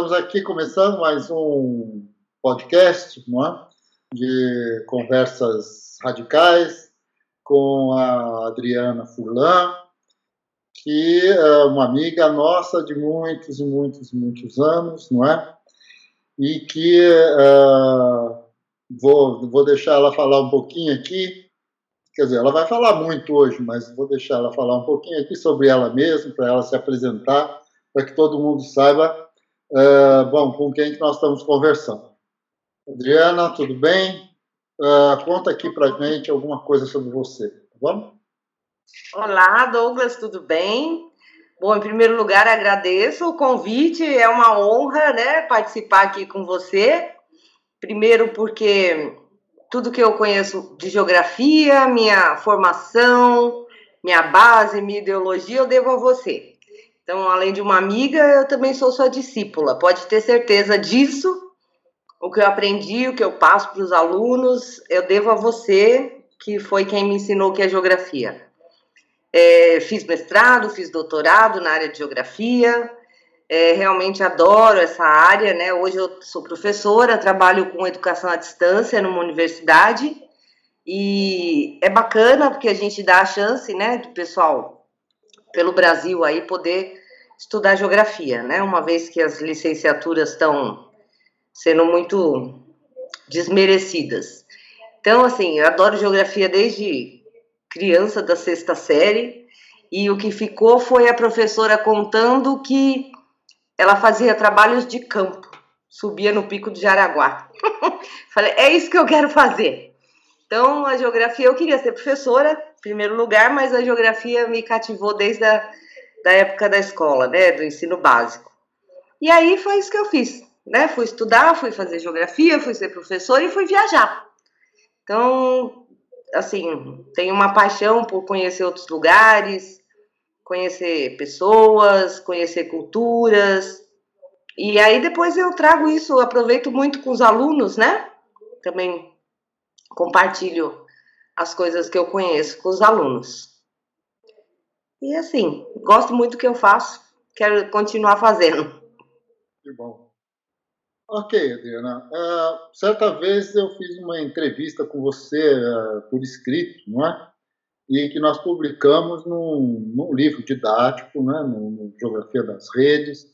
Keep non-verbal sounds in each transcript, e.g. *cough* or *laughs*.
estamos aqui começando mais um podcast não é? de conversas radicais com a Adriana Furlan, que é uma amiga nossa de muitos e muitos e muitos anos, não é? E que uh, vou, vou deixar ela falar um pouquinho aqui. Quer dizer, ela vai falar muito hoje, mas vou deixar ela falar um pouquinho aqui sobre ela mesma, para ela se apresentar, para que todo mundo saiba, uh, bom, com quem que nós estamos conversando. Adriana, tudo bem? Uh, conta aqui para gente alguma coisa sobre você, tá bom? Olá, Douglas, tudo bem? Bom, em primeiro lugar, agradeço o convite, é uma honra, né, participar aqui com você. Primeiro, porque tudo que eu conheço de geografia, minha formação, minha base, minha ideologia, eu devo a você. Então, além de uma amiga, eu também sou sua discípula, pode ter certeza disso. O que eu aprendi, o que eu passo para os alunos, eu devo a você, que foi quem me ensinou que é geografia. É, fiz mestrado, fiz doutorado na área de geografia, é, realmente adoro essa área, né? Hoje eu sou professora, trabalho com educação à distância numa universidade e é bacana porque a gente dá a chance, né, do pessoal pelo Brasil aí poder estudar geografia, né? Uma vez que as licenciaturas estão sendo muito desmerecidas. Então, assim, eu adoro geografia desde criança da sexta série e o que ficou foi a professora contando que ela fazia trabalhos de campo, subia no pico do Jaraguá. *laughs* Falei, é isso que eu quero fazer. Então, a geografia, eu queria ser professora, em primeiro lugar, mas a geografia me cativou desde a da época da escola, né, do ensino básico. E aí foi isso que eu fiz, né? Fui estudar, fui fazer geografia, fui ser professora e fui viajar. Então, assim, tenho uma paixão por conhecer outros lugares, conhecer pessoas, conhecer culturas. E aí depois eu trago isso, aproveito muito com os alunos, né? Também compartilho as coisas que eu conheço com os alunos. E assim, gosto muito do que eu faço, quero continuar fazendo. Que bom. Ok, Adriana. Uh, certa vez eu fiz uma entrevista com você uh, por escrito, não é? e que nós publicamos num, num livro didático, né, no, Geografia das Redes,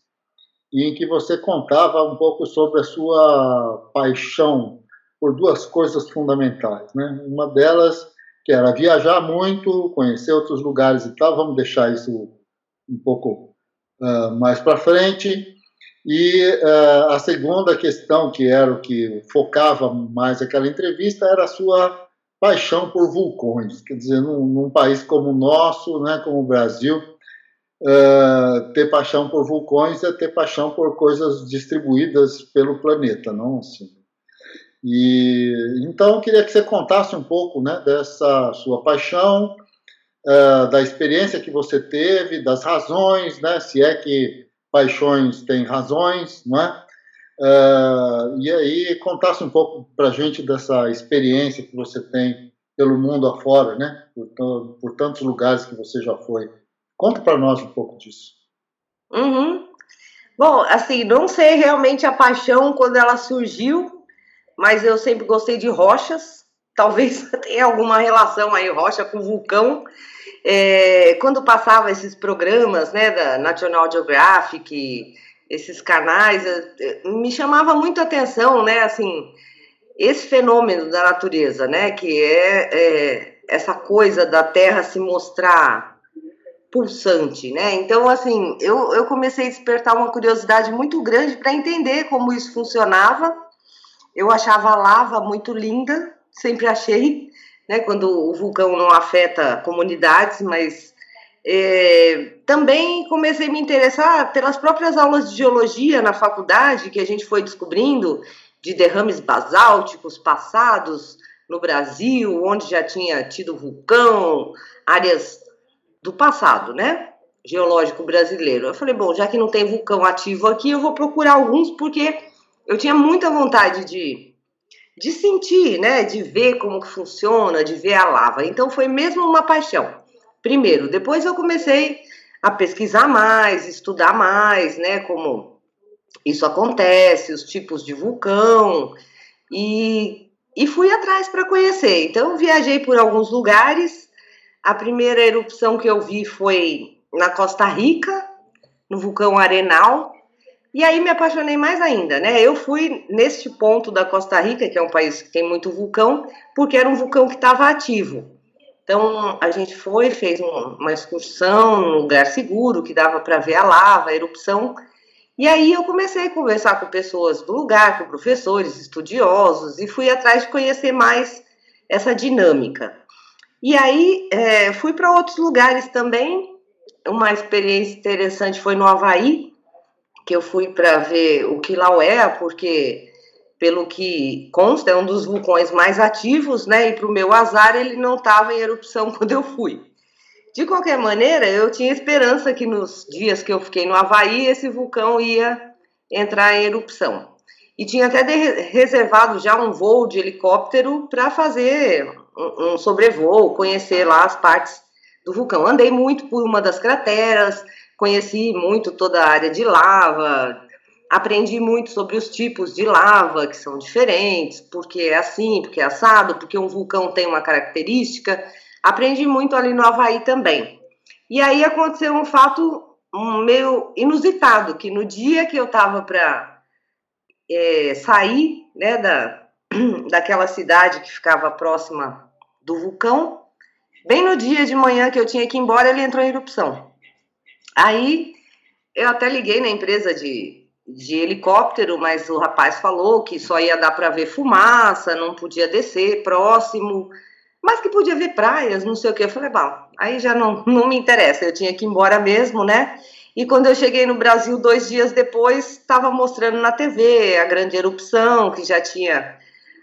e em que você contava um pouco sobre a sua paixão por duas coisas fundamentais. Né? Uma delas que era viajar muito, conhecer outros lugares e tal, vamos deixar isso um pouco uh, mais para frente. E uh, a segunda questão, que era o que focava mais aquela entrevista, era a sua paixão por vulcões. Quer dizer, num, num país como o nosso, né, como o Brasil, uh, ter paixão por vulcões é ter paixão por coisas distribuídas pelo planeta, não assim. E então queria que você contasse um pouco, né, dessa sua paixão, uh, da experiência que você teve, das razões, né, se é que paixões têm razões, não é? Uh, e aí contasse um pouco para gente dessa experiência que você tem pelo mundo afora, né? Por, por tantos lugares que você já foi. Conta para nós um pouco disso. Uhum. Bom, assim, não sei realmente a paixão quando ela surgiu, mas eu sempre gostei de rochas. Talvez *laughs* tenha alguma relação aí, rocha com vulcão. É, quando passava esses programas, né, da National Geographic, esses canais, me chamava muito a atenção, né, assim, esse fenômeno da natureza, né, que é, é essa coisa da Terra se mostrar pulsante, né? Então, assim, eu, eu comecei a despertar uma curiosidade muito grande para entender como isso funcionava. Eu achava a lava muito linda, sempre achei, né? Quando o vulcão não afeta comunidades, mas é, também comecei a me interessar pelas próprias aulas de geologia na faculdade, que a gente foi descobrindo de derrames basálticos passados no Brasil, onde já tinha tido vulcão, áreas do passado, né? Geológico brasileiro. Eu falei, bom, já que não tem vulcão ativo aqui, eu vou procurar alguns, porque eu tinha muita vontade de, de sentir, né? De ver como funciona, de ver a lava. Então foi mesmo uma paixão primeiro. Depois eu comecei a pesquisar mais, estudar mais, né, como isso acontece, os tipos de vulcão, e, e fui atrás para conhecer. Então, viajei por alguns lugares. A primeira erupção que eu vi foi na Costa Rica, no vulcão Arenal, e aí me apaixonei mais ainda, né? Eu fui neste ponto da Costa Rica, que é um país que tem muito vulcão, porque era um vulcão que estava ativo. Então a gente foi, fez uma excursão num lugar seguro que dava para ver a lava, a erupção. E aí eu comecei a conversar com pessoas do lugar, com professores, estudiosos, e fui atrás de conhecer mais essa dinâmica. E aí é, fui para outros lugares também. Uma experiência interessante foi no Havaí, que eu fui para ver o Kilauea, porque, pelo que consta, é um dos vulcões mais ativos, né? E para o meu azar, ele não estava em erupção *laughs* quando eu fui. De qualquer maneira, eu tinha esperança que nos dias que eu fiquei no Havaí, esse vulcão ia entrar em erupção. E tinha até reservado já um voo de helicóptero para fazer um, sobrevoo, conhecer lá as partes do vulcão. Andei muito por uma das crateras, conheci muito toda a área de lava, aprendi muito sobre os tipos de lava que são diferentes, porque é assim, porque é assado, porque um vulcão tem uma característica. Aprendi muito ali no Havaí também. E aí aconteceu um fato meio inusitado, que no dia que eu estava para é, sair né, da, *clears throat* daquela cidade que ficava próxima do vulcão, bem no dia de manhã que eu tinha que ir embora, ele entrou em erupção. Aí eu até liguei na empresa de, de helicóptero, mas o rapaz falou que só ia dar para ver fumaça, não podia descer próximo, mas que podia ver praias, não sei o que. Eu falei, bom, aí já não, *laughs* não me interessa, eu tinha que ir embora mesmo, né? E quando eu cheguei no Brasil, dois dias depois, estava mostrando na TV a grande erupção, que já tinha,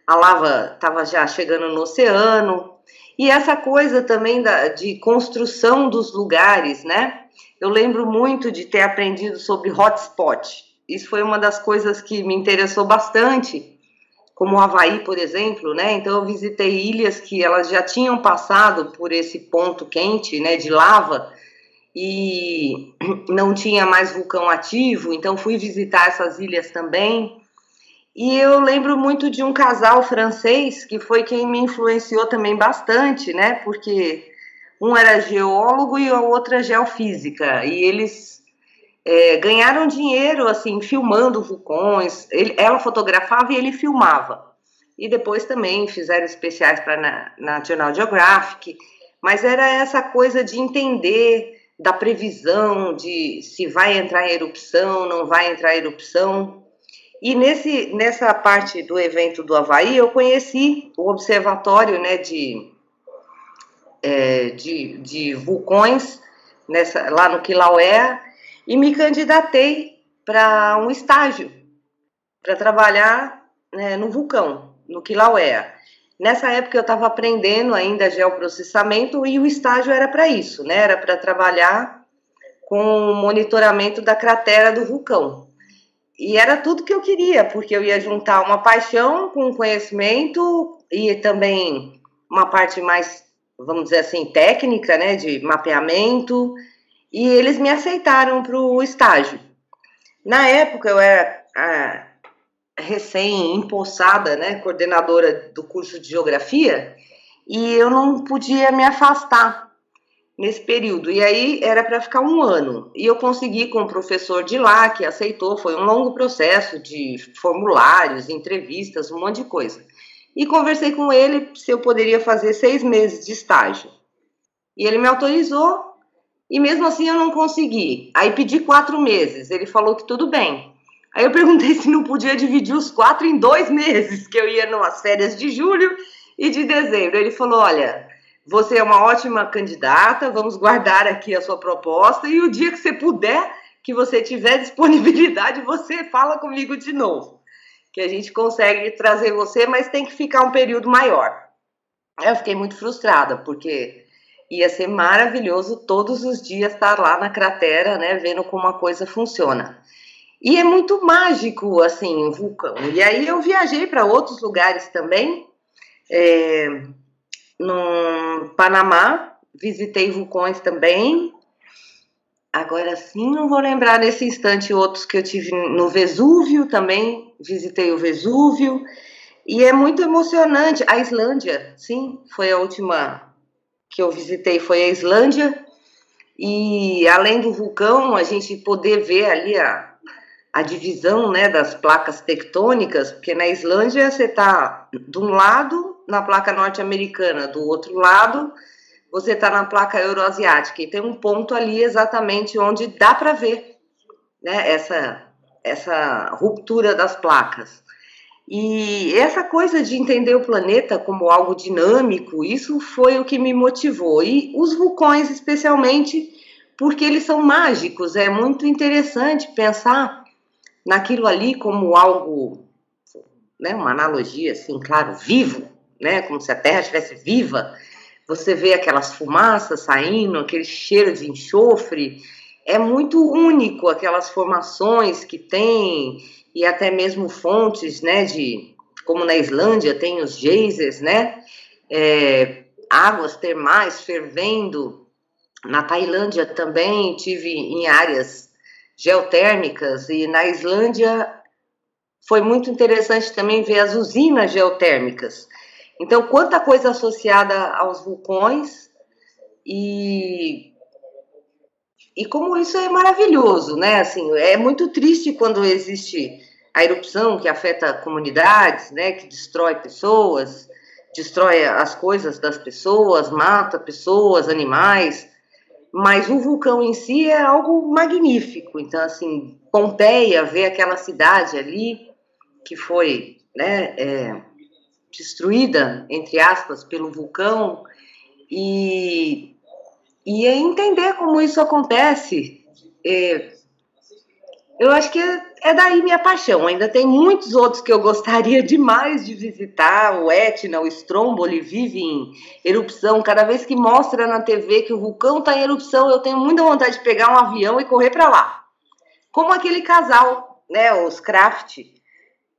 a lava estava já chegando no oceano. E essa coisa também da, de construção dos lugares, né? Eu lembro muito de ter aprendido sobre hotspot. Isso foi uma das coisas que me interessou bastante, como o Havaí, por exemplo, né? Então eu visitei ilhas que elas já tinham passado por esse ponto quente, né, de lava, e *clears throat* não tinha mais vulcão ativo, então fui visitar essas ilhas também. E eu lembro muito de um casal francês que foi quem me influenciou também bastante, né? Porque um era geólogo e a outra geofísica, e eles é, ganharam dinheiro assim filmando vulcões. Ele, ela fotografava e ele filmava. E depois também fizeram especiais para na, National Geographic. Mas era essa coisa de entender da previsão de se vai entrar em erupção, não vai entrar em erupção. E nesse, nessa parte do evento do Havaí, eu conheci o observatório né, de é, de, de vulcões nessa, lá no Kilauea e me candidatei para um estágio para trabalhar né, no vulcão, no Kilauea. Nessa época eu estava aprendendo ainda geoprocessamento e o estágio era para isso, né? Era para trabalhar com o monitoramento da cratera do vulcão. E era tudo que eu queria, porque eu ia juntar uma paixão com conhecimento e também uma parte mais vamos dizer assim, técnica, né, de mapeamento, e eles me aceitaram para o estágio. Na época eu era a, recém-empossada, né, coordenadora do curso de geografia, e eu não podia me afastar nesse período. E aí era para ficar um ano. E eu consegui com o professor de lá, que aceitou, foi um longo processo de formulários, entrevistas, um monte de coisa e conversei com ele se eu poderia fazer seis meses de estágio. E ele me autorizou, e mesmo assim eu não consegui. Aí pedi quatro meses, ele falou que tudo bem. Aí eu perguntei *laughs* se não podia dividir os quatro em dois meses, que eu ia nas férias de julho e de dezembro. Ele falou: olha, você é uma ótima candidata, vamos guardar aqui a sua proposta, e o dia que você puder, que você tiver disponibilidade, você fala comigo de novo que a gente consegue trazer você, mas tem que ficar um período maior. Eu fiquei muito frustrada, porque ia ser maravilhoso todos os dias estar lá na cratera, né, vendo como a coisa funciona. E é muito mágico, assim, o vulcão. E aí eu viajei para outros lugares também, é, no Panamá, visitei vulcões também, agora sim não vou lembrar nesse instante outros que eu tive no Vesúvio também, visitei o Vesúvio, e é muito emocionante. A Islândia, sim, foi a última que eu visitei, foi a Islândia, e além do vulcão, a gente poder ver ali a, a divisão né, das placas tectônicas, porque na Islândia você está de um lado na placa norte-americana, do outro lado você está na placa euroasiática, e tem um ponto ali exatamente onde dá para ver né, essa, essa ruptura das placas. E essa coisa de entender o planeta como algo dinâmico, isso foi o que me motivou. E os vulcões, especialmente, porque eles são mágicos. É muito interessante pensar naquilo ali como algo, né, uma analogia assim, claro, vivo, né, como se a Terra estivesse viva. Você vê aquelas fumaças saindo, aquele cheiro de enxofre, é muito único aquelas formações que tem e até mesmo fontes, né, de como na Islândia tem os geysers, né, é, águas termais fervendo. Na Tailândia também tive em áreas geotérmicas e na Islândia foi muito interessante também ver as usinas geotérmicas. Então, quanta coisa associada aos vulcões e e como isso é maravilhoso, né? Assim, é muito triste quando existe a erupção que afeta comunidades, né? Que destrói pessoas, destrói as coisas das pessoas, mata pessoas, animais mas o vulcão em si é algo magnífico. Então, assim, Pompeia, ver aquela cidade ali que foi né, é, destruída, entre aspas, pelo vulcão, e, e entender como isso acontece. É, eu acho que é, é daí minha paixão. Ainda tem muitos outros que eu gostaria *laughs* demais de visitar. O Etna, o Stromboli vive em erupção. Cada vez que mostra na TV que o vulcão está em erupção, eu tenho muita vontade de pegar um avião e correr para lá. Como aquele casal, né, os Kraft,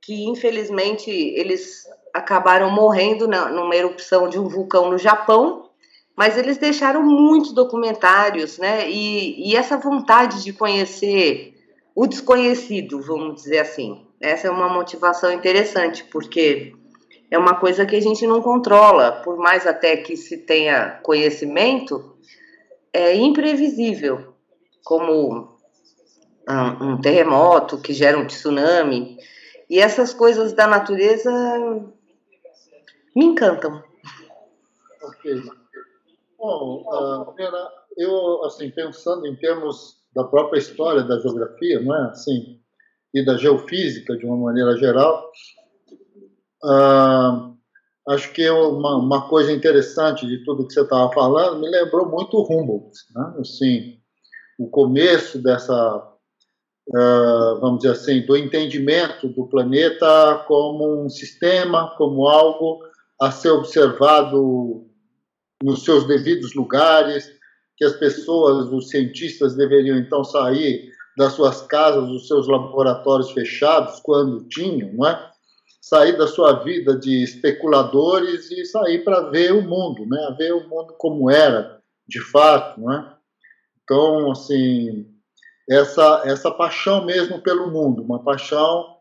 que infelizmente eles acabaram morrendo na, numa erupção de um vulcão no Japão, mas eles deixaram muitos documentários, né? E, e essa vontade de conhecer o desconhecido, vamos dizer assim. Essa é uma motivação interessante, porque é uma coisa que a gente não controla, por mais até que se tenha conhecimento, é imprevisível, como um, um terremoto que gera um tsunami. E essas coisas da natureza me encantam. Ok. Bom, uh, eu, assim, pensando em termos da própria história da geografia, não é assim, e da geofísica de uma maneira geral. Ah, acho que uma, uma, coisa interessante de tudo que você estava falando me lembrou muito o Humboldt, né? Assim, o começo dessa, Uh, vamos dizer assim, do entendimento do planeta como um sistema, como algo a ser observado nos seus devidos lugares, que as pessoas, os cientistas deveriam então sair das suas casas, dos seus laboratórios fechados, quando tinham, não é? Sair da sua vida de especuladores e sair para ver o mundo, né? Ver o mundo como era, de fato, não é? Então, assim, essa essa paixão mesmo pelo mundo, uma paixão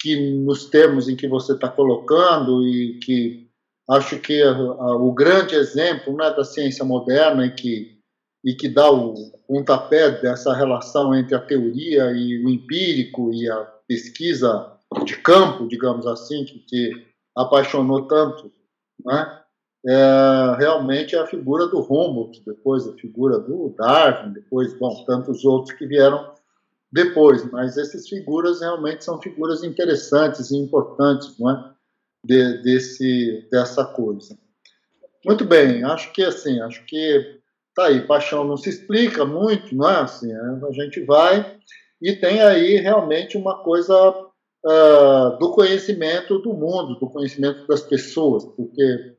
que nos termos em que você está colocando e que acho que a, a, o grande exemplo né, da ciência moderna e que e que dá o pontapé dessa relação entre a teoria e o empírico e a pesquisa de campo, digamos assim, que te apaixonou tanto, né? É, realmente é a figura do Humboldt, depois a figura do Darwin, depois, bom, tantos outros que vieram depois, mas essas figuras realmente são figuras interessantes e importantes, não é? De, desse, dessa coisa. Muito bem, acho que assim, acho que Tá aí, paixão não se explica muito, não é assim? É, a gente vai e tem aí realmente uma coisa uh, do conhecimento do mundo, do conhecimento das pessoas, porque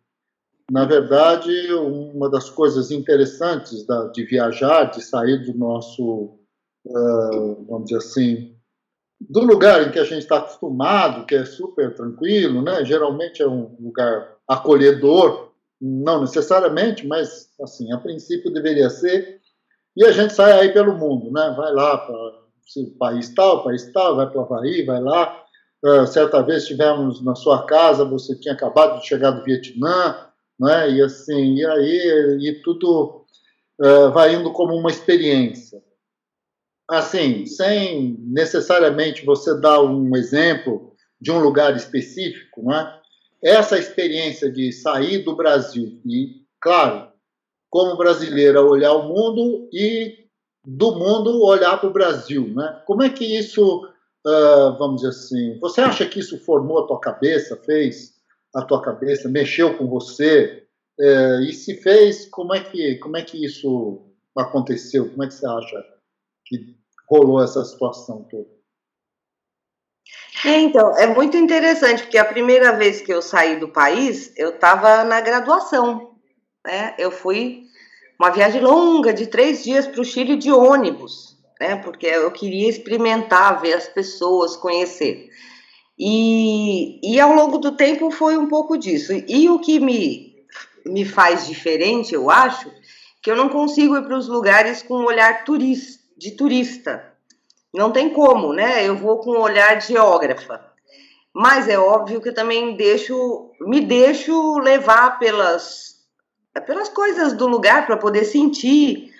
na verdade uma das coisas interessantes da, de viajar, de sair do nosso, uh, vamos dizer assim, do lugar em que a gente está acostumado, que é super tranquilo, né? Geralmente é um lugar acolhedor não necessariamente, mas assim, a princípio deveria ser, E a gente sai aí pelo mundo, né? Vai lá para país tal, país tal, vai para o Havaí, vai lá. Uh, certa vez estivemos na sua casa, você tinha acabado de chegar do Vietnã, né? E assim, e aí e tudo uh, vai indo como uma experiência. Assim, sem necessariamente você dar um exemplo de um lugar específico, né? Essa experiência de sair do Brasil e, claro, como brasileira olhar o mundo e do mundo olhar para o Brasil, né? Como é que isso, vamos dizer assim, você acha que isso formou a tua cabeça, fez a tua cabeça, mexeu com você? E se fez, como é que como é que isso aconteceu? Como é que você acha que rolou essa situação toda? É, então, é muito interessante, porque a primeira vez que eu saí do país, eu estava na graduação. Né? Eu fui uma viagem longa de três dias para o Chile de ônibus, né? porque eu queria experimentar, ver as pessoas, conhecer. E, e ao longo do tempo foi um pouco disso. E o que me, me faz diferente, eu acho, que eu não consigo ir para os lugares com um olhar turista, de turista. Não tem como, né? Eu vou com um olhar de geógrafa. Mas é óbvio que eu também deixo, me deixo levar pelas, pelas coisas do lugar para poder sentir.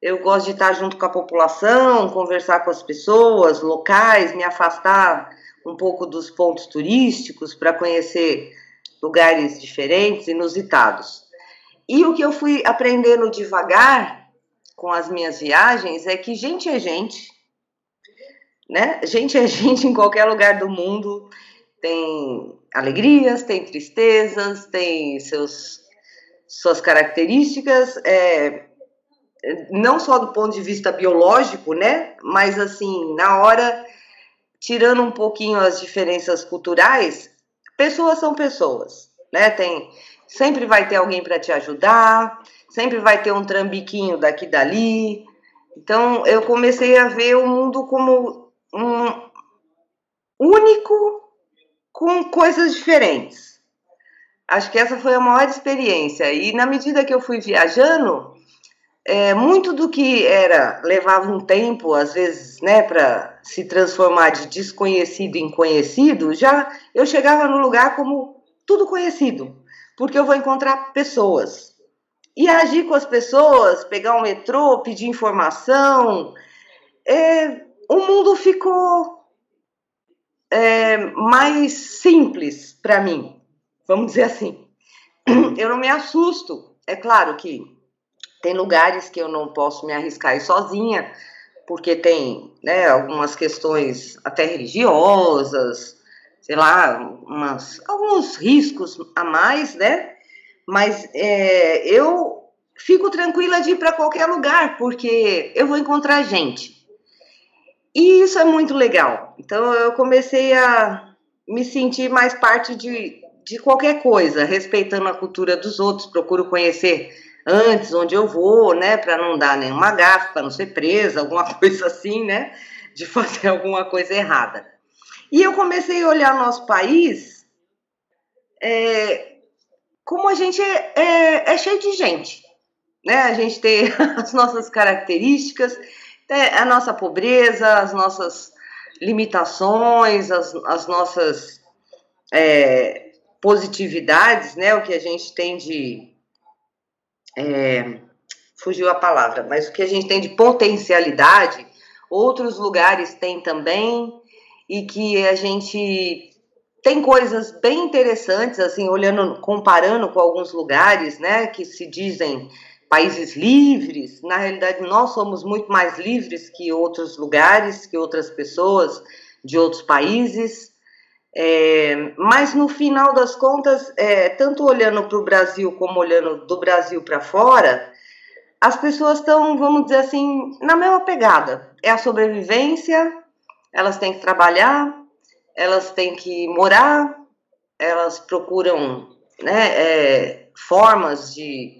Eu gosto de estar junto com a população, conversar com as pessoas locais, me afastar um pouco dos pontos turísticos para conhecer lugares diferentes, inusitados. E o que eu fui aprendendo devagar com as minhas viagens é que gente é gente, né? Gente é gente em qualquer lugar do mundo. Tem alegrias, tem tristezas, tem seus, suas características, é, não só do ponto de vista biológico, né? Mas assim, na hora, tirando um pouquinho as diferenças culturais, pessoas são pessoas, né? Tem, sempre vai ter alguém para te ajudar, sempre vai ter um trambiquinho daqui dali. Então, eu comecei a ver o mundo como um único com coisas diferentes. Acho que essa foi a maior experiência. E na medida que eu fui viajando, é, muito do que era levava um tempo, às vezes, né, para se transformar de desconhecido em conhecido, já eu chegava no lugar como tudo conhecido, porque eu vou encontrar pessoas e agir com as pessoas, pegar o metrô, pedir informação, é, o mundo ficou é, mais simples para mim, vamos dizer assim. Eu não me assusto. É claro que tem lugares que eu não posso me arriscar ir sozinha, porque tem né, algumas questões até religiosas, sei lá, umas, alguns riscos a mais, né? Mas é, eu fico tranquila de ir para qualquer lugar, porque eu vou encontrar gente. E isso é muito legal. Então eu comecei a me sentir mais parte de, de qualquer coisa, respeitando a cultura dos outros, procuro conhecer antes onde eu vou, né, para não dar nenhuma gafa, para não ser presa, alguma *laughs* coisa assim, né, de fazer alguma coisa errada. E eu comecei a olhar nosso país é, como a gente é, é, é cheio de gente, né, a gente tem *laughs* as nossas características a nossa pobreza, as nossas limitações, as, as nossas é, positividades, né? O que a gente tem de. É, fugiu a palavra, mas o que a gente tem de potencialidade, outros lugares têm também, e que a gente tem coisas bem interessantes, assim, olhando, comparando com alguns lugares, né, que se dizem países livres. Na realidade, nós somos muito mais livres que outros lugares, que outras pessoas de outros países. É, mas no final das contas, é, tanto olhando para o Brasil como olhando do Brasil para fora, as pessoas estão, vamos dizer assim, na mesma pegada. É a sobrevivência, elas têm que trabalhar, elas têm que morar, elas procuram né, é, formas de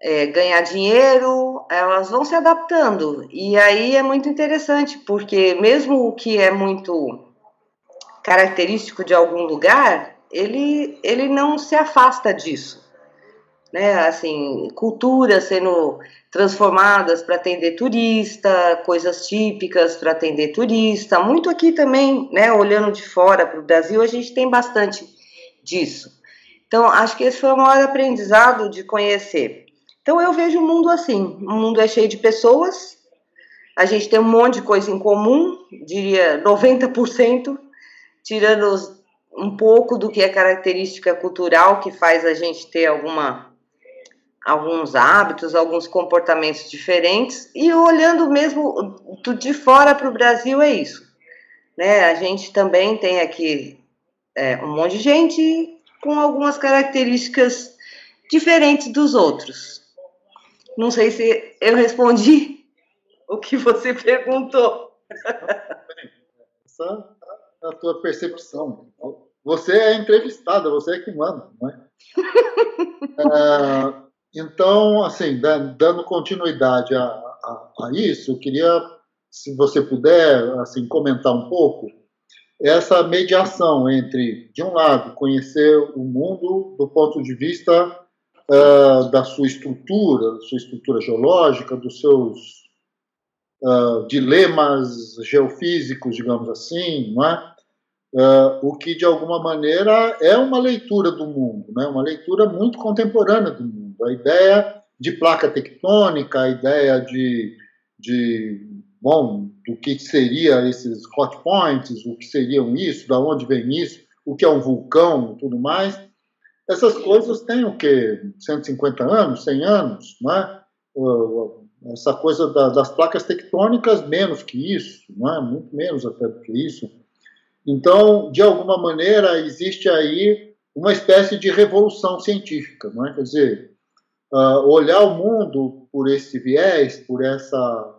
é, ganhar dinheiro, elas vão se adaptando. E aí é muito interessante, porque mesmo o que é muito característico de algum lugar, ele, ele não se afasta disso. né? Assim, culturas sendo transformadas para atender turista, coisas típicas para atender turista. Muito aqui também, né? Olhando de fora para o Brasil, a gente tem bastante disso. Então, acho que esse foi o maior aprendizado de conhecer. Então, eu vejo o mundo assim: o mundo é cheio de pessoas, a gente tem um monte de coisa em comum, diria 90%, tirando um pouco do que é característica cultural que faz a gente ter alguma alguns hábitos, alguns comportamentos diferentes, e olhando mesmo de fora para o Brasil é isso. Né? A gente também tem aqui é, um monte de gente com algumas características diferentes dos outros. Não sei se eu respondi *laughs* o que você perguntou. Essa é a tua percepção. Você é entrevistada, você é que manda, não é? *laughs* é então, assim, dando continuidade a, a, a, isso, eu queria, se você puder, assim, comentar um pouco essa mediação entre, de um lado, conhecer o mundo do ponto de vista uh, da sua estrutura, da sua estrutura geológica, dos seus uh, dilemas geofísicos, digamos assim, não é? Uh, o que de alguma maneira é uma leitura do mundo, né? uma leitura muito contemporânea do mundo. A ideia de placa tectônica, a ideia de, de bom, do que seria esses hot points, o que seriam isso, da onde vem isso, o que é um vulcão, tudo mais. Essas coisas têm o quê? 150 anos, 100 anos, não é? Essa coisa das placas tectônicas, menos que isso, não é? Muito menos até do que isso. Então, de alguma maneira, existe aí uma espécie de revolução científica, não é? Quer dizer, uh, olhar o mundo por esse viés, por essa,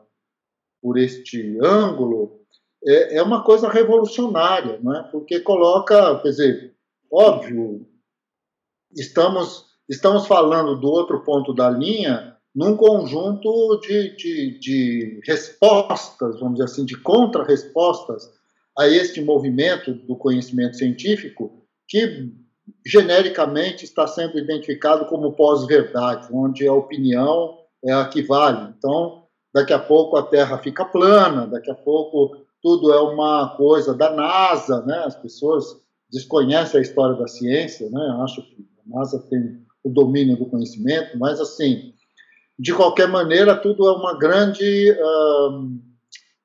por este ângulo, é, é uma coisa revolucionária, não é? Porque coloca, quer dizer, óbvio, estamos estamos falando do outro ponto da linha num conjunto de, de, de respostas, vamos dizer assim, de contra-respostas a este movimento do conhecimento científico que genericamente está sendo identificado como pós-verdade, onde a opinião é a que vale. Então, daqui a pouco a Terra fica plana, daqui a pouco tudo é uma coisa da NASA, né? As pessoas desconhecem a história da ciência, né? Eu acho que a NASA tem o domínio do conhecimento, mas assim, de qualquer maneira, tudo é uma grande, hum,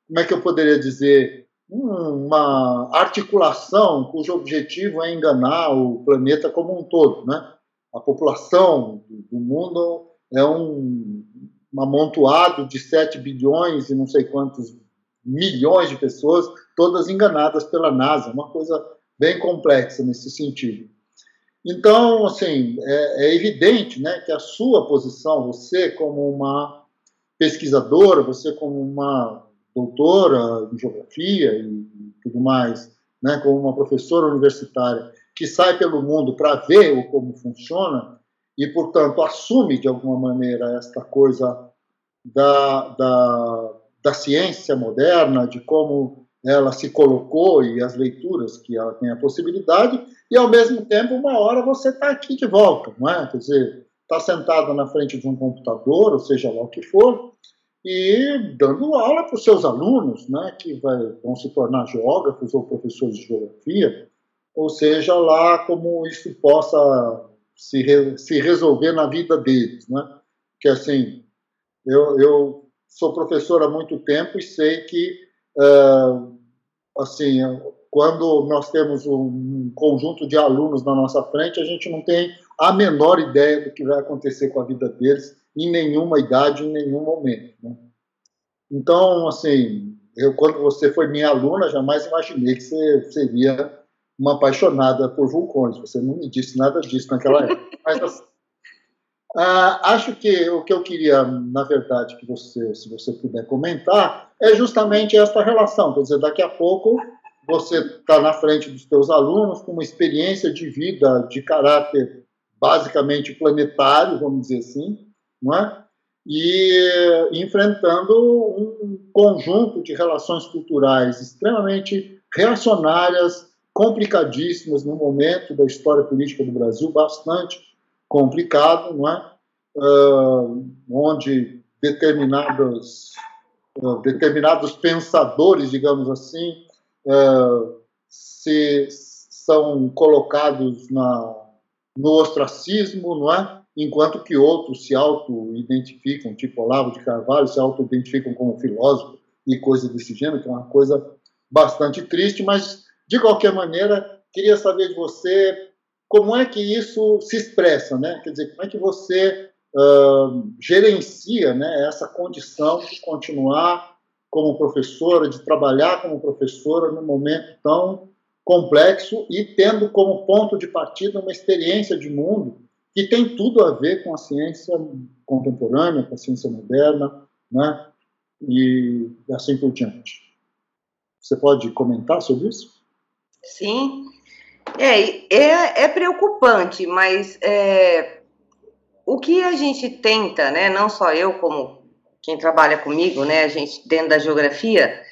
como é que eu poderia dizer, uma articulação cujo objetivo é enganar o planeta como um todo, né? A população do mundo é um, um amontoado de 7 bilhões e não sei quantos milhões de pessoas, todas enganadas pela NASA, uma coisa bem complexa nesse sentido. Então, assim, é, é evidente né, que a sua posição, você como uma pesquisadora, você como uma doutora em geografia e tudo mais, né, como uma professora universitária que sai pelo mundo para ver o como funciona e, portanto, assume de alguma maneira esta coisa da, da, da ciência moderna, de como ela se colocou e as leituras que ela tem a possibilidade, e ao mesmo tempo, uma hora você está aqui de volta, não é? Quer dizer, está sentado na frente de um computador, ou seja lá o que for, e dando aula para os seus alunos, né, que vai, vão se tornar geógrafos ou professores de geografia, ou seja, lá como isso possa se, re, se resolver na vida deles, né? Que assim, eu, eu sou professor há muito tempo e sei que, uh, assim, quando nós temos um conjunto de alunos na nossa frente, a gente não tem a menor ideia do que vai acontecer com a vida deles em nenhuma idade, em nenhum momento. Né? Então, assim, eu quando você foi minha aluna, jamais imaginei que você seria uma apaixonada por vulcões. Você não me disse nada disso naquela época. *laughs* Mas assim, ah, acho que o que eu queria, na verdade, que você, se você puder comentar, é justamente essa relação. Quer dizer, daqui a pouco você está na frente dos seus alunos com uma experiência de vida de caráter basicamente planetário, vamos dizer assim, não é? e enfrentando um conjunto de relações culturais extremamente reacionárias, complicadíssimas no momento da história política do Brasil, bastante complicado, não é? Uh, onde determinados, uh, determinados pensadores, digamos assim, uh, se são colocados na, no ostracismo, não é? Enquanto que outros se auto-identificam, tipo Olavo de Carvalho, se auto-identificam como filósofo e coisas desse gênero, que é uma coisa bastante triste, mas de qualquer maneira, queria saber de você como é que isso se expressa, né? Quer dizer, como é que você uh, gerencia né, essa condição de continuar como professora, de trabalhar como professora num momento tão complexo e tendo como ponto de partida uma experiência de mundo que tem tudo a ver com a ciência contemporânea, com a ciência moderna, né? E assim por diante. Você pode comentar sobre isso? Sim, é, é, é preocupante, mas é, o que a gente tenta, né, não só eu, como quem trabalha comigo, né, a gente dentro da geografia,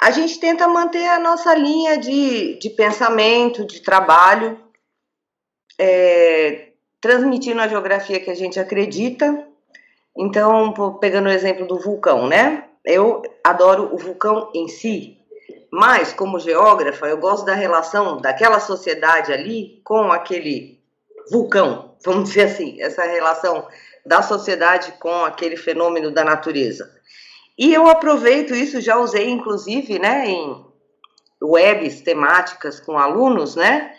a gente tenta manter a nossa linha de, de pensamento, de trabalho, é, transmitindo a geografia que a gente acredita. Então, pegando o exemplo do vulcão, né? Eu adoro o vulcão em si, mas como geógrafa, eu gosto da relação daquela sociedade ali com aquele vulcão, vamos dizer assim, essa relação da sociedade com aquele fenômeno da natureza. E eu aproveito isso, já usei inclusive, né, em webs temáticas com alunos, né,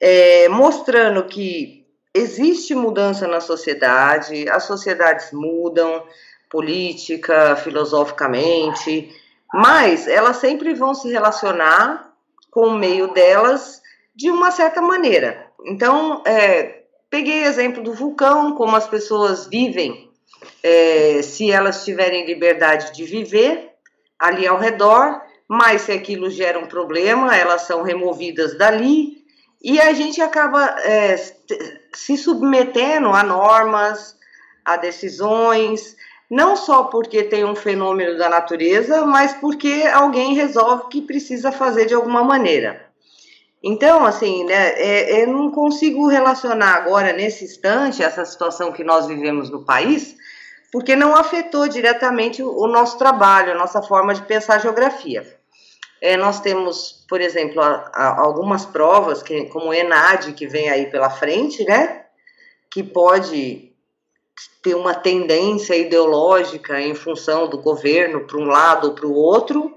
é, mostrando que existe mudança na sociedade, as sociedades mudam, política, filosoficamente, mas elas sempre vão se relacionar com o meio delas de uma certa maneira. Então, é, peguei exemplo do vulcão, como as pessoas vivem, é, se elas tiverem liberdade de viver ali ao redor, mas se aquilo gera um problema, elas são removidas dali e a gente acaba é, se submetendo a normas, a decisões, não só porque tem um fenômeno da natureza, mas porque alguém resolve que precisa fazer de alguma maneira. Então, assim, né, é, eu não consigo relacionar agora, nesse instante, essa situação que nós vivemos no país, porque não afetou diretamente o, o nosso trabalho, a nossa forma de pensar geografia. É, nós temos, por exemplo, a, a, algumas provas, que, como o ENAD, que vem aí pela frente, né, que pode ter uma tendência ideológica em função do governo para um lado ou para o outro,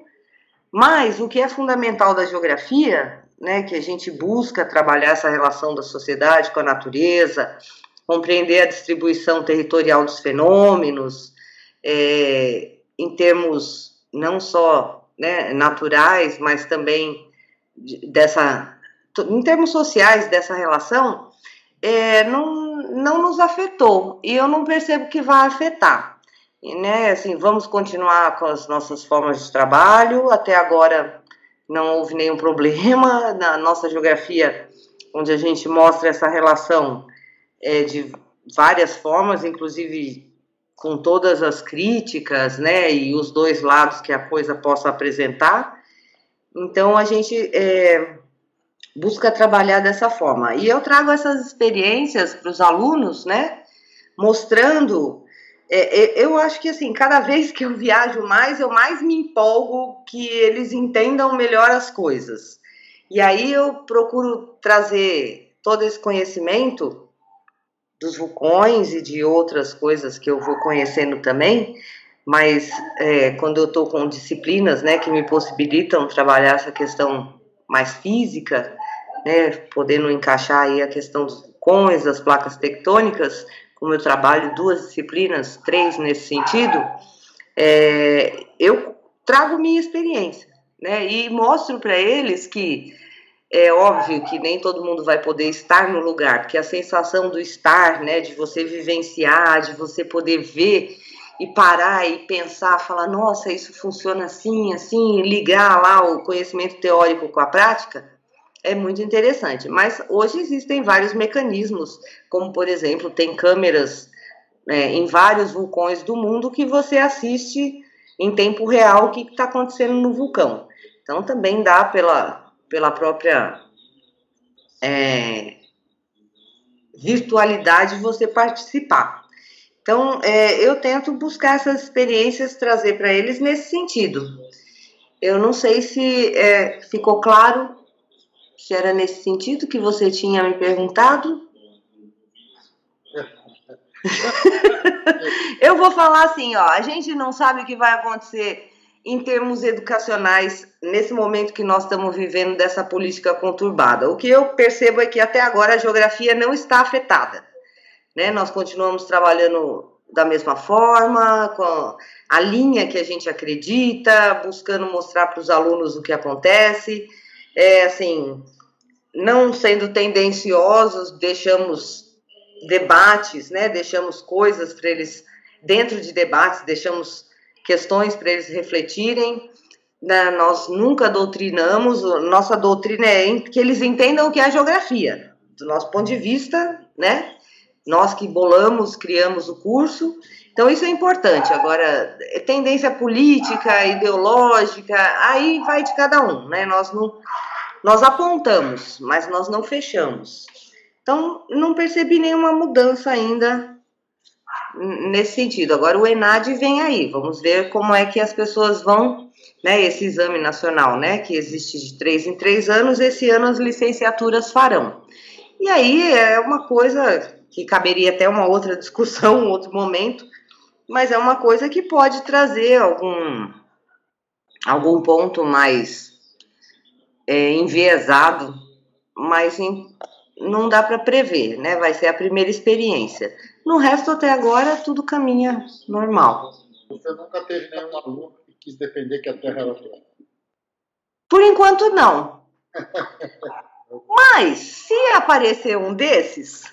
mas o que é fundamental da geografia né, que a gente busca trabalhar essa relação da sociedade com a natureza, compreender a distribuição territorial dos fenômenos, é, em termos não só né, naturais, mas também dessa, em termos sociais dessa relação, é, não, não nos afetou e eu não percebo que vai afetar. E, né, assim, vamos continuar com as nossas formas de trabalho. Até agora não houve nenhum problema *laughs* na nossa geografia, onde a gente mostra essa relação é, de várias formas, inclusive com todas as críticas, né, e os dois lados que a coisa possa apresentar. Então a gente é, busca trabalhar dessa forma. E eu trago essas experiências para os alunos, né, mostrando é, é, eu acho que assim, cada vez que eu viajo mais, eu mais me empolgo que eles entendam melhor as coisas. E aí eu procuro trazer todo esse conhecimento dos vulcões e de outras coisas que eu vou conhecendo também, mas é, quando eu estou com disciplinas né, que me possibilitam trabalhar essa questão mais física, né, podendo encaixar aí a questão dos vulcões, das placas tectônicas, como eu trabalho duas disciplinas, três nesse sentido, é, eu trago minha experiência, né? E mostro para eles que é óbvio que nem todo mundo vai poder estar no lugar, porque a sensação do estar, né, de você vivenciar, de você poder ver e parar e pensar, falar, nossa, isso funciona assim, assim, ligar lá o conhecimento teórico com a prática, é muito interessante. Mas hoje existem vários mecanismos, como por exemplo, tem câmeras é, em vários vulcões do mundo que você assiste em tempo real o que está acontecendo no vulcão. Então também dá pela, pela própria é, virtualidade você participar. Então, é, eu tento buscar essas experiências, trazer para eles nesse sentido. Eu não sei se é, ficou claro, se era nesse sentido que você tinha me perguntado. *laughs* eu vou falar assim, ó, a gente não sabe o que vai acontecer em termos educacionais nesse momento que nós estamos vivendo dessa política conturbada. O que eu percebo é que até agora a geografia não está afetada. Né? Nós continuamos trabalhando da mesma forma, com a linha que a gente acredita, buscando mostrar para os alunos o que acontece. É assim, não sendo tendenciosos, deixamos debates, né? Deixamos coisas para eles dentro de debates, deixamos questões para eles refletirem. Né? Nós nunca doutrinamos, nossa doutrina é que eles entendam o que é geografia, do nosso ponto de vista, né? Nós que bolamos, criamos o curso, então isso é importante. Agora, tendência política, ideológica, aí vai de cada um, né? Nós não, nós apontamos, mas nós não fechamos. Então, não percebi nenhuma mudança ainda nesse sentido. Agora o ENAD vem aí, vamos ver como é que as pessoas vão, né, esse exame nacional, né, que existe de três em três anos, esse ano as licenciaturas farão. E aí é uma coisa que caberia até uma outra *laughs* discussão, um outro momento, mas é uma coisa que pode trazer algum, algum ponto mais é, enviesado, mas em, não dá para prever, né? Vai ser a primeira experiência. No resto, até agora, tudo caminha normal. Você nunca teve nenhum aluno que quis defender que a Terra era plana? Por enquanto, não. *laughs* Mas, se aparecer um desses,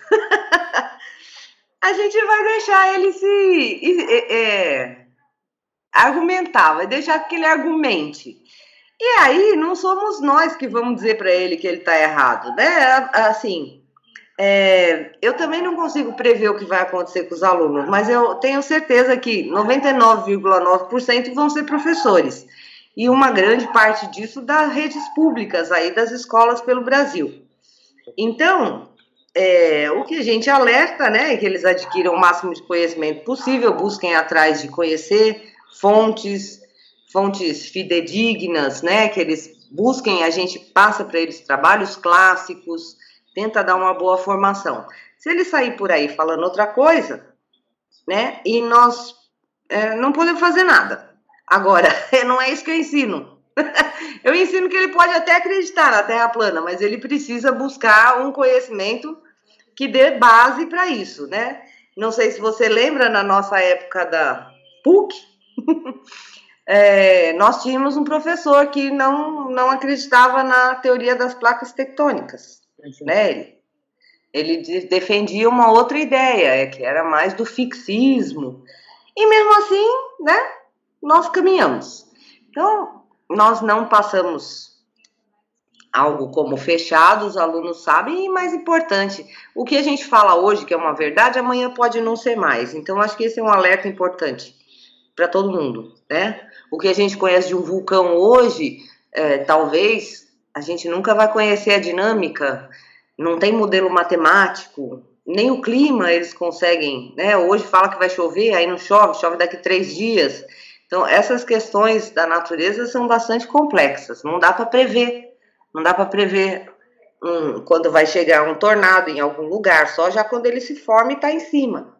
a gente vai deixar ele se é, argumentar, vai deixar que ele argumente. E aí, não somos nós que vamos dizer para ele que ele está errado, né? Assim, é, eu também não consigo prever o que vai acontecer com os alunos, mas eu tenho certeza que 99,9% vão ser professores. E uma grande parte disso das redes públicas aí das escolas pelo Brasil. Então, é, o que a gente alerta, né, é que eles adquiram o máximo de conhecimento possível, busquem atrás de conhecer fontes, fontes fidedignas, né, que eles busquem, a gente passa para eles trabalhos clássicos, tenta dar uma boa formação. Se ele sair por aí falando outra coisa, né, e nós é, não podemos fazer nada. Agora, *laughs* não é isso que eu ensino. *laughs* eu ensino que ele pode até acreditar na Terra plana, mas ele precisa buscar um conhecimento que dê base para isso, né? Não sei se você lembra na nossa época da PUC, *laughs* é, nós tínhamos um professor que não, não acreditava na teoria das placas tectônicas né? Ele, ele defendia uma outra ideia, é que era mais do fixismo. E mesmo assim, né, nós caminhamos. Então, nós não passamos algo como fechado, os alunos sabem, e mais importante, o que a gente fala hoje que é uma verdade, amanhã pode não ser mais. Então, acho que esse é um alerta importante para todo mundo, né? O que a gente conhece de um vulcão hoje, é, talvez a gente nunca vai conhecer a dinâmica, não tem modelo matemático, nem o clima eles conseguem, né? Hoje fala que vai chover, aí não chove, chove daqui três dias. Então, essas questões da natureza são bastante complexas, não dá para prever, não dá para prever quando vai chegar um tornado em algum lugar, só já quando ele se forma e está em cima.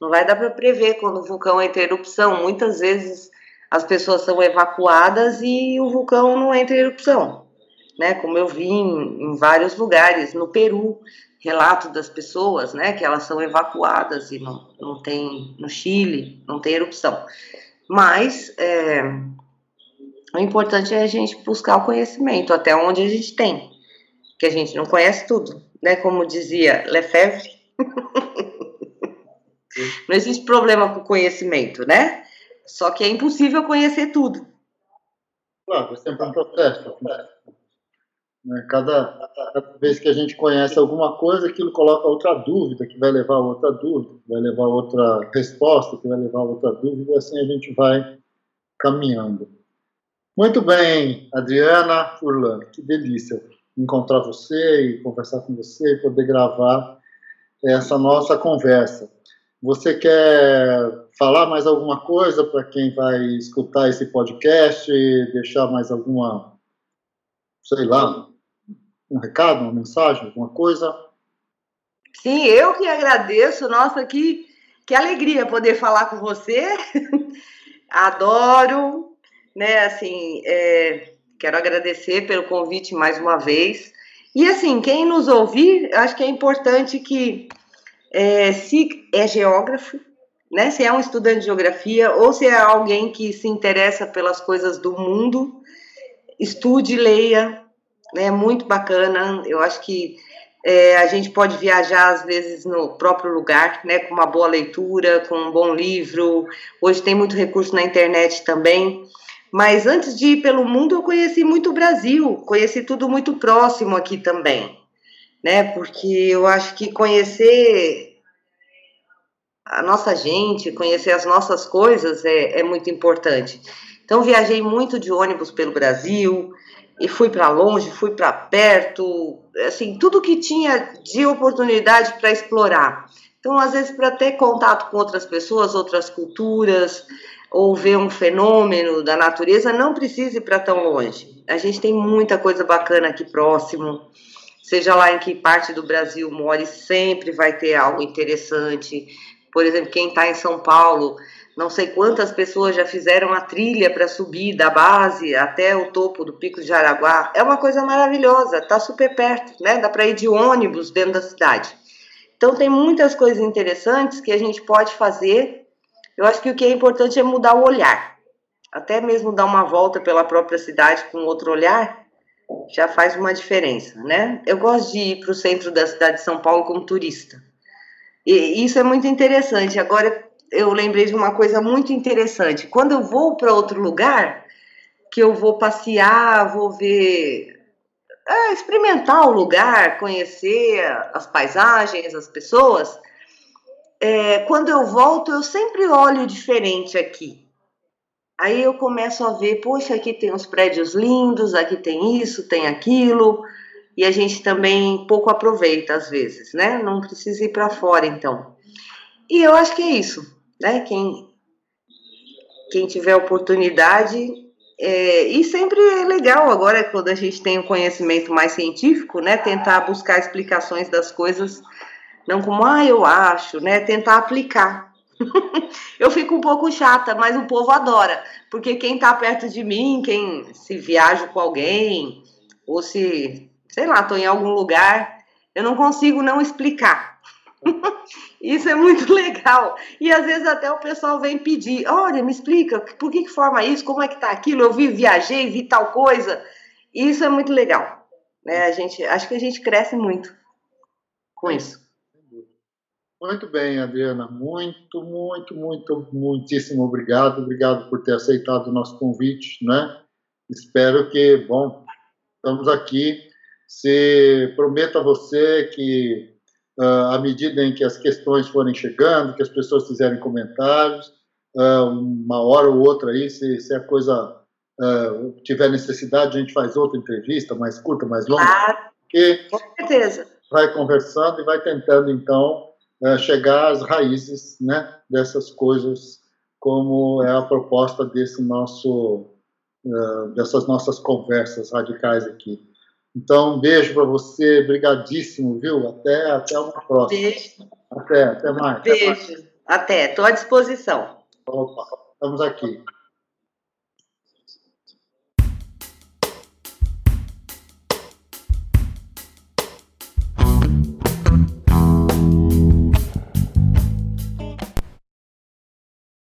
Não vai dar para prever quando o vulcão entra em erupção. Muitas vezes as pessoas são evacuadas e o vulcão não entra em erupção né? Como eu vi em, em vários lugares, no Peru, relato das pessoas, né? Que elas são evacuadas e não, não tem, no Chile, não tem erupção. Mas é, o importante é a gente buscar o conhecimento, até onde a gente tem, que a gente não conhece tudo, né? Como dizia Lefebvre, *laughs* não existe problema com conhecimento, né? Só que é impossível conhecer tudo. Claro, é sempre um processo. Né? Né? Cada, cada, vez que a gente conhece alguma coisa, aquilo coloca outra dúvida, que vai levar a outra dúvida, que vai levar a outra resposta, que vai levar a outra dúvida, e assim a gente vai caminhando. Muito bem, Adriana Furlan, que delícia encontrar você e conversar com você e poder gravar essa nossa conversa. Você quer falar mais alguma coisa para quem vai escutar esse podcast? Deixar mais alguma, sei lá, um recado, uma mensagem, alguma coisa? Sim, eu que agradeço. Nossa, que, que alegria poder falar com você. *laughs* Adoro, né? Assim, é, quero agradecer pelo convite mais uma vez. E assim, quem nos ouvir, acho que é importante que é, se é geógrafo, né? Se é um estudante de geografia ou se é alguém que se interessa pelas coisas do mundo, estude, leia, né? É muito bacana. Eu acho que é, a gente pode viajar às vezes no próprio lugar, né? Com uma boa leitura, com um bom livro. Hoje tem muito recurso na internet também. Mas antes de ir pelo mundo, eu conheci muito o Brasil, conheci tudo muito próximo aqui também, né? Porque eu acho que conhecer a nossa gente, conhecer as nossas coisas é, é muito importante. Então, viajei muito de ônibus pelo Brasil, e fui para longe, fui para perto, assim, tudo que tinha de oportunidade para explorar. Então, às vezes, para ter contato com outras pessoas, outras culturas, ou ver um fenômeno da natureza, não precisa ir para tão longe. A gente tem muita coisa bacana aqui próximo. Seja lá em que parte do Brasil more, sempre vai ter algo interessante. Por exemplo, quem está em São Paulo, não sei quantas pessoas já fizeram a trilha para subir da base até o topo do Pico de Jaraguá. É uma coisa maravilhosa, está super perto, né? Dá para ir de ônibus dentro da cidade. Então tem muitas coisas interessantes que a gente pode fazer. Eu acho que o que é importante é mudar o olhar. Até mesmo dar uma volta pela própria cidade com outro olhar já faz uma diferença, né? Eu gosto de ir para o centro da cidade de São Paulo como turista. E isso é muito interessante. Agora, eu lembrei de uma coisa muito interessante. Quando eu vou para outro lugar, que eu vou passear, vou ver, é, experimentar o lugar, conhecer as paisagens, as pessoas, é, quando eu volto, eu sempre olho diferente aqui. Aí eu começo a ver, poxa, aqui tem uns prédios lindos, aqui tem isso, tem aquilo, e a gente também pouco aproveita às vezes, né? Não precisa ir para fora, então. E eu acho que é isso né? Quem, quem tiver oportunidade. É, e sempre é legal agora, quando a gente tem um conhecimento mais científico, né? Tentar buscar explicações das coisas, não como, ah, eu acho, né? Tentar aplicar. *laughs* eu fico um pouco chata, mas o povo adora, porque quem tá perto de mim, quem se viaja com alguém, ou se, sei lá, tô em algum lugar, eu não consigo não explicar. *laughs* Isso é muito *laughs* legal. E às vezes até o pessoal vem pedir: olha, me explica, por que, que forma isso? Como é que tá aquilo? Eu vi, viajei, vi tal coisa. Isso é muito legal. Né? A gente, acho que a gente cresce muito com isso. Muito bem, Adriana. Muito, muito, muito, muitíssimo obrigado. Obrigado por ter aceitado o nosso convite, né? Espero que, bom, estamos aqui. Se prometo a você que uh, à medida em que as questões forem chegando, que as pessoas fizerem comentários, uh, uma hora ou outra aí, se, se a coisa uh, tiver necessidade, a gente faz outra entrevista, mais curta, mais longa. Ah, com certeza. Vai conversando e vai tentando, então, chegar às raízes né, dessas coisas, como é a proposta desse nosso, dessas nossas conversas radicais aqui. Então, um beijo para você, brigadíssimo, viu? Até, até uma próxima. Beijo. Até, até mais. Beijo. Até, estou à disposição. Opa, estamos aqui.